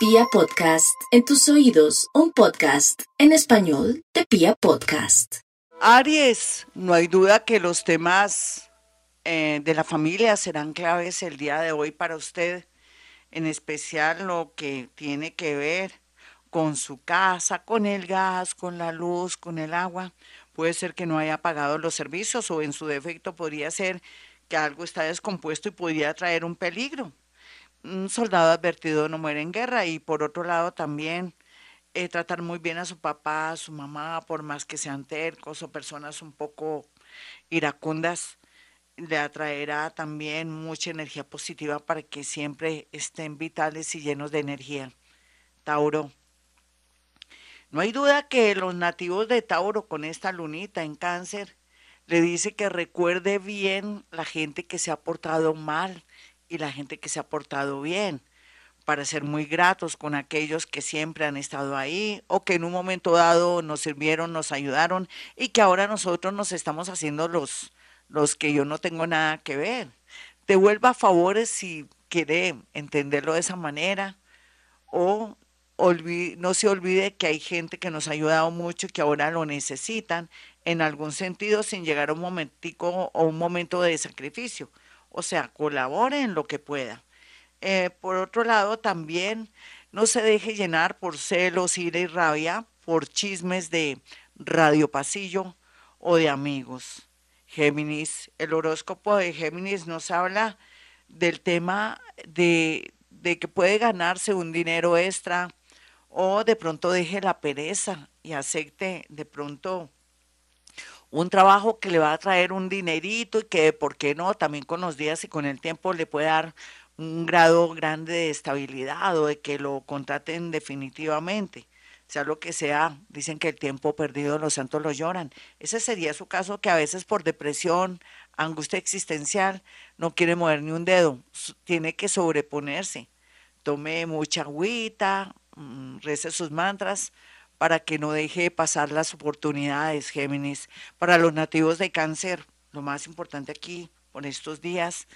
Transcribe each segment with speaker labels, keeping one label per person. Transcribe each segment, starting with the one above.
Speaker 1: Pia Podcast, en tus oídos, un podcast en español de Pia Podcast.
Speaker 2: Aries, no hay duda que los temas eh, de la familia serán claves el día de hoy para usted, en especial lo que tiene que ver con su casa, con el gas, con la luz, con el agua. Puede ser que no haya pagado los servicios o en su defecto podría ser que algo está descompuesto y podría traer un peligro un soldado advertido no muere en guerra y por otro lado también eh, tratar muy bien a su papá, a su mamá, por más que sean tercos o personas un poco iracundas, le atraerá también mucha energía positiva para que siempre estén vitales y llenos de energía. Tauro. No hay duda que los nativos de Tauro con esta lunita en cáncer le dice que recuerde bien la gente que se ha portado mal, y la gente que se ha portado bien, para ser muy gratos con aquellos que siempre han estado ahí o que en un momento dado nos sirvieron, nos ayudaron y que ahora nosotros nos estamos haciendo los, los que yo no tengo nada que ver. Devuelva favores si quiere entenderlo de esa manera o no se olvide que hay gente que nos ha ayudado mucho y que ahora lo necesitan en algún sentido sin llegar a un momentico o un momento de sacrificio. O sea, colabore en lo que pueda. Eh, por otro lado, también no se deje llenar por celos, ira y rabia, por chismes de radio pasillo o de amigos. Géminis, el horóscopo de Géminis nos habla del tema de, de que puede ganarse un dinero extra o de pronto deje la pereza y acepte de pronto un trabajo que le va a traer un dinerito y que, ¿por qué no? También con los días y con el tiempo le puede dar un grado grande de estabilidad o de que lo contraten definitivamente. Sea lo que sea, dicen que el tiempo perdido los santos lo lloran. Ese sería su caso que a veces por depresión, angustia existencial, no quiere mover ni un dedo, tiene que sobreponerse. Tome mucha agüita, mm, rece sus mantras, para que no deje pasar las oportunidades, Géminis. Para los nativos de cáncer, lo más importante aquí, por estos días,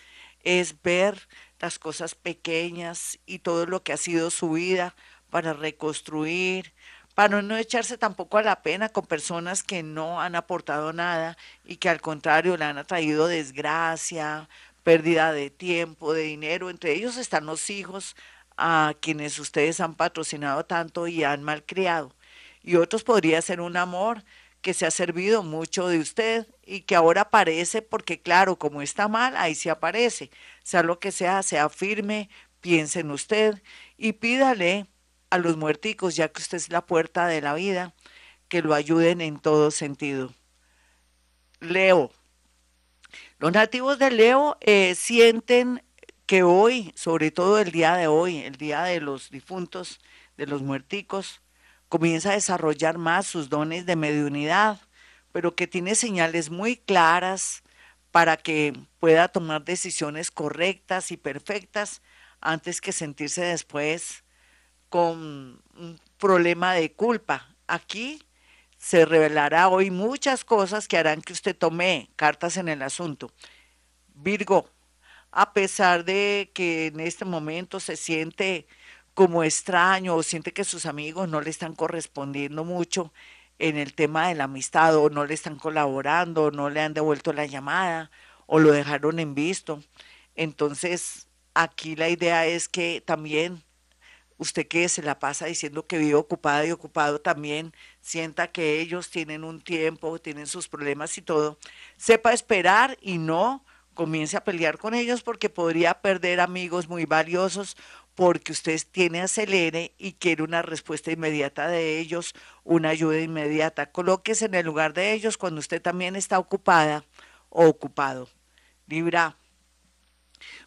Speaker 2: es ver las cosas pequeñas y todo lo que ha sido su vida para reconstruir, para no echarse tampoco a la pena con personas que no han aportado nada y que al contrario le han traído desgracia, pérdida de tiempo, de dinero. Entre ellos están los hijos a quienes ustedes han patrocinado tanto y han malcriado y otros podría ser un amor que se ha servido mucho de usted y que ahora aparece porque claro, como está mal, ahí sí aparece. Sea lo que sea, sea firme, piense en usted y pídale a los muerticos, ya que usted es la puerta de la vida, que lo ayuden en todo sentido. Leo. Los nativos de Leo eh, sienten que hoy, sobre todo el día de hoy, el día de los difuntos, de los muerticos, comienza a desarrollar más sus dones de mediunidad, pero que tiene señales muy claras para que pueda tomar decisiones correctas y perfectas antes que sentirse después con un problema de culpa. Aquí se revelará hoy muchas cosas que harán que usted tome cartas en el asunto. Virgo, a pesar de que en este momento se siente como extraño o siente que sus amigos no le están correspondiendo mucho en el tema de la amistad o no le están colaborando o no le han devuelto la llamada o lo dejaron en visto. Entonces, aquí la idea es que también usted que se la pasa diciendo que vive ocupada y ocupado también sienta que ellos tienen un tiempo, tienen sus problemas y todo, sepa esperar y no comience a pelear con ellos porque podría perder amigos muy valiosos porque usted tiene acelere y quiere una respuesta inmediata de ellos, una ayuda inmediata. Colóquese en el lugar de ellos cuando usted también está ocupada o ocupado. Libra.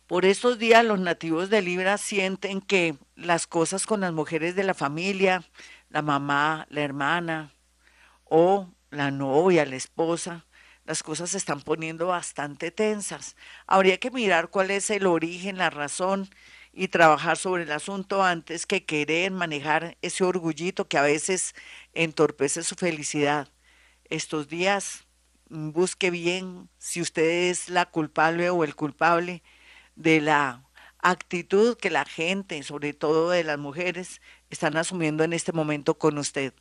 Speaker 2: Por estos días los nativos de Libra sienten que las cosas con las mujeres de la familia, la mamá, la hermana o la novia, la esposa, las cosas se están poniendo bastante tensas. Habría que mirar cuál es el origen, la razón y trabajar sobre el asunto antes que querer manejar ese orgullito que a veces entorpece su felicidad. Estos días mm, busque bien si usted es la culpable o el culpable de la actitud que la gente, sobre todo de las mujeres, están asumiendo en este momento con usted.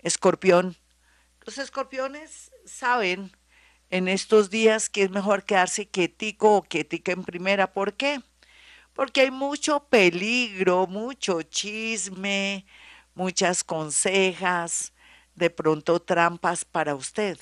Speaker 2: Escorpión. Los escorpiones saben en estos días que es mejor quedarse quietico o quietica en primera. ¿Por qué? Porque hay mucho peligro, mucho chisme, muchas consejas, de pronto trampas para usted.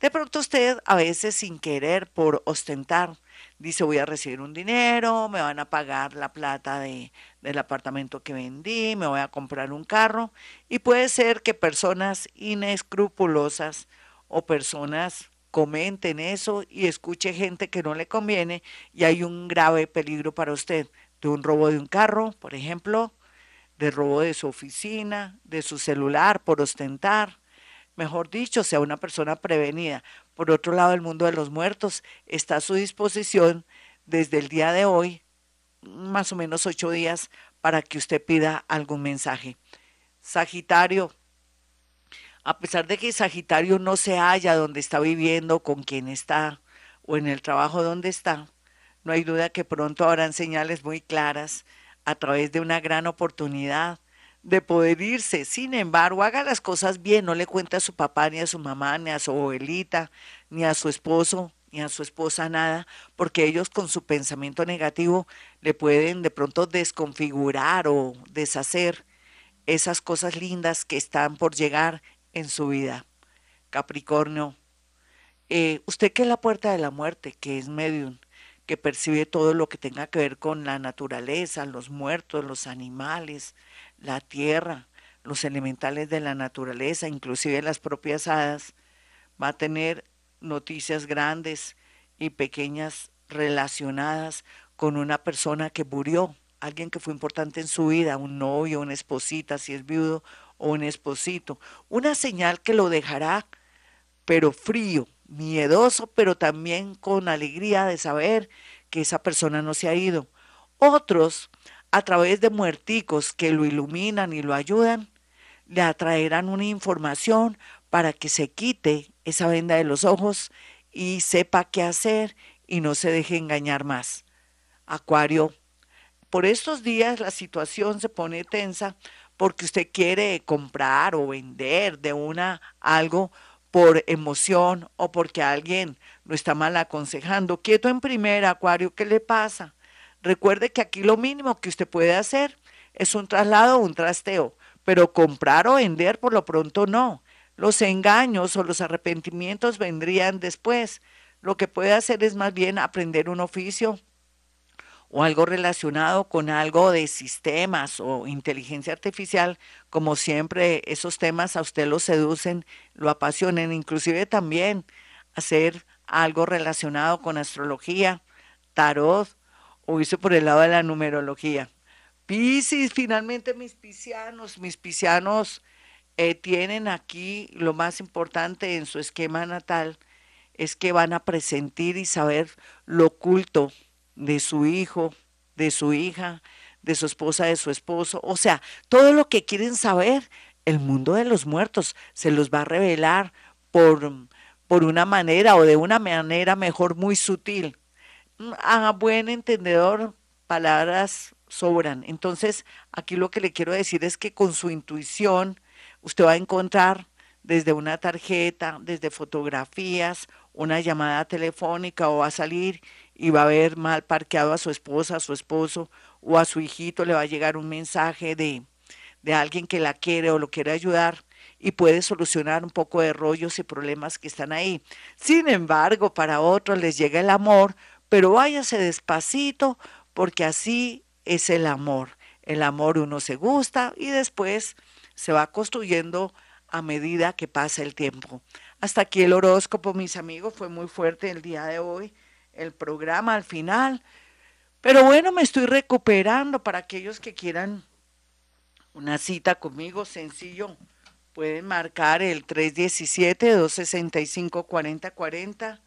Speaker 2: De pronto usted a veces sin querer por ostentar dice voy a recibir un dinero, me van a pagar la plata de, del apartamento que vendí, me voy a comprar un carro y puede ser que personas inescrupulosas o personas comenten eso y escuche gente que no le conviene y hay un grave peligro para usted de un robo de un carro, por ejemplo, de robo de su oficina, de su celular por ostentar, mejor dicho, sea una persona prevenida. Por otro lado, el mundo de los muertos está a su disposición desde el día de hoy, más o menos ocho días, para que usted pida algún mensaje. Sagitario, a pesar de que Sagitario no se halla donde está viviendo, con quien está o en el trabajo donde está, no hay duda que pronto habrán señales muy claras a través de una gran oportunidad de poder irse. Sin embargo, haga las cosas bien, no le cuente a su papá, ni a su mamá, ni a su abuelita, ni a su esposo, ni a su esposa nada, porque ellos con su pensamiento negativo le pueden de pronto desconfigurar o deshacer esas cosas lindas que están por llegar en su vida. Capricornio, eh, usted que es la puerta de la muerte, que es medium, que percibe todo lo que tenga que ver con la naturaleza, los muertos, los animales, la tierra, los elementales de la naturaleza, inclusive las propias hadas, va a tener noticias grandes y pequeñas relacionadas con una persona que murió, alguien que fue importante en su vida, un novio, una esposita, si es viudo, o un esposito. Una señal que lo dejará, pero frío, miedoso, pero también con alegría de saber que esa persona no se ha ido. Otros, a través de muerticos que lo iluminan y lo ayudan, le atraerán una información para que se quite esa venda de los ojos y sepa qué hacer y no se deje engañar más. Acuario, por estos días la situación se pone tensa porque usted quiere comprar o vender de una algo por emoción o porque alguien lo está mal aconsejando. Quieto en primera, Acuario, ¿qué le pasa? Recuerde que aquí lo mínimo que usted puede hacer es un traslado o un trasteo, pero comprar o vender por lo pronto no. Los engaños o los arrepentimientos vendrían después. Lo que puede hacer es más bien aprender un oficio o algo relacionado con algo de sistemas o inteligencia artificial, como siempre esos temas a usted lo seducen, lo apasionen, inclusive también hacer algo relacionado con astrología, tarot o irse por el lado de la numerología. Piscis, finalmente mis piscianos, mis piscianos eh, tienen aquí lo más importante en su esquema natal, es que van a presentir y saber lo oculto de su hijo, de su hija, de su esposa, de su esposo. O sea, todo lo que quieren saber, el mundo de los muertos se los va a revelar por, por una manera o de una manera mejor muy sutil. A buen entendedor, palabras sobran. Entonces, aquí lo que le quiero decir es que con su intuición usted va a encontrar desde una tarjeta, desde fotografías, una llamada telefónica o va a salir y va a ver mal parqueado a su esposa, a su esposo o a su hijito, le va a llegar un mensaje de, de alguien que la quiere o lo quiere ayudar y puede solucionar un poco de rollos y problemas que están ahí. Sin embargo, para otros les llega el amor, pero váyase despacito porque así es el amor. El amor uno se gusta y después se va construyendo a medida que pasa el tiempo. Hasta aquí el horóscopo, mis amigos, fue muy fuerte el día de hoy el programa al final. Pero bueno, me estoy recuperando para aquellos que quieran una cita conmigo, sencillo. Pueden marcar el 317-265-4040,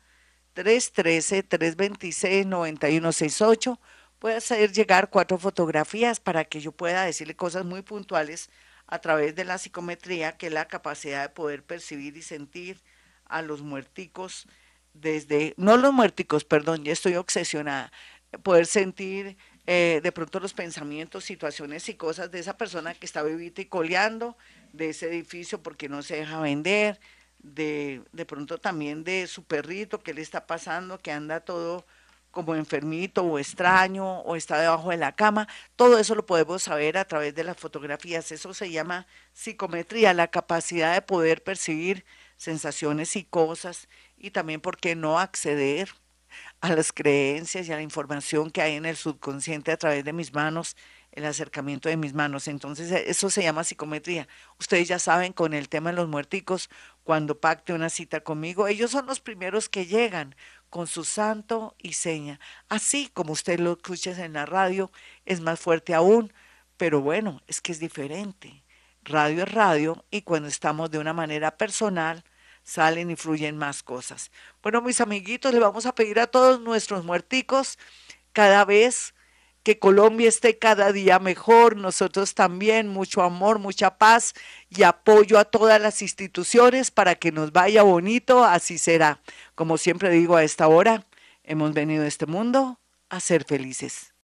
Speaker 2: 313-326-9168. Puede hacer llegar cuatro fotografías para que yo pueda decirle cosas muy puntuales a través de la psicometría, que es la capacidad de poder percibir y sentir a los muerticos desde, no los muerticos, perdón, ya estoy obsesionada, poder sentir eh, de pronto los pensamientos, situaciones y cosas de esa persona que está vivita y coleando, de ese edificio porque no se deja vender, de, de pronto también de su perrito, que le está pasando, que anda todo como enfermito o extraño o está debajo de la cama. Todo eso lo podemos saber a través de las fotografías. Eso se llama psicometría, la capacidad de poder percibir sensaciones y cosas y también, ¿por qué no acceder a las creencias y a la información que hay en el subconsciente a través de mis manos, el acercamiento de mis manos? Entonces, eso se llama psicometría. Ustedes ya saben con el tema de los muerticos, cuando pacte una cita conmigo, ellos son los primeros que llegan con su santo y seña. Así como usted lo escucha en la radio, es más fuerte aún, pero bueno, es que es diferente. Radio es radio y cuando estamos de una manera personal, salen y fluyen más cosas. Bueno, mis amiguitos, le vamos a pedir a todos nuestros muerticos cada vez que Colombia esté cada día mejor, nosotros también, mucho amor, mucha paz y apoyo a todas las instituciones para que nos vaya bonito, así será. Como siempre digo a esta hora, hemos venido a este mundo a ser felices.